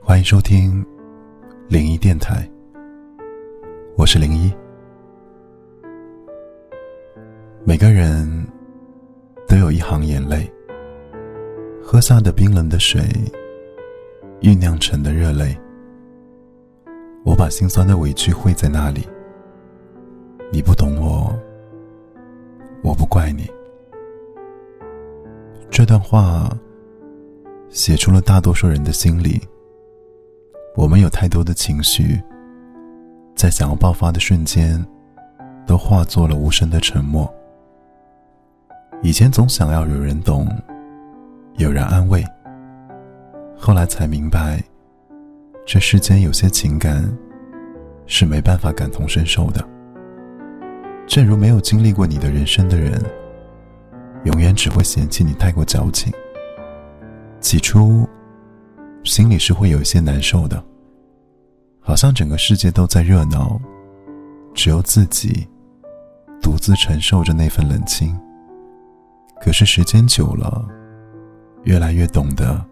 欢迎收听零一电台，我是零一。每个人都有一行眼泪，喝下的冰冷的水，酝酿成的热泪。我把心酸的委屈汇在那里，你不懂我，我不怪你。这段话写出了大多数人的心里。我们有太多的情绪，在想要爆发的瞬间，都化作了无声的沉默。以前总想要有人懂，有人安慰，后来才明白，这世间有些情感是没办法感同身受的。正如没有经历过你的人生的人，永远只会嫌弃你太过矫情。起初。心里是会有一些难受的，好像整个世界都在热闹，只有自己独自承受着那份冷清。可是时间久了，越来越懂得，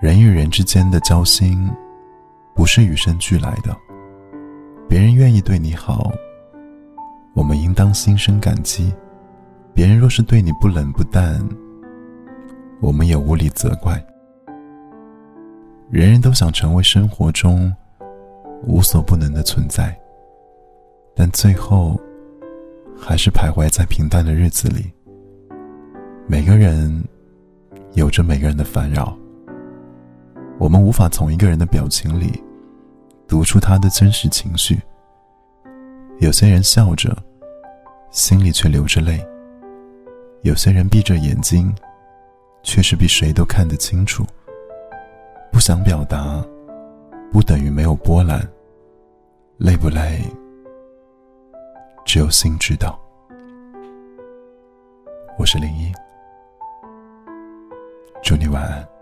人与人之间的交心，不是与生俱来的。别人愿意对你好，我们应当心生感激；别人若是对你不冷不淡，我们也无力责怪。人人都想成为生活中无所不能的存在，但最后还是徘徊在平淡的日子里。每个人有着每个人的烦扰，我们无法从一个人的表情里读出他的真实情绪。有些人笑着，心里却流着泪；有些人闭着眼睛，确实比谁都看得清楚。不想表达，不等于没有波澜。累不累，只有心知道。我是林一，祝你晚安。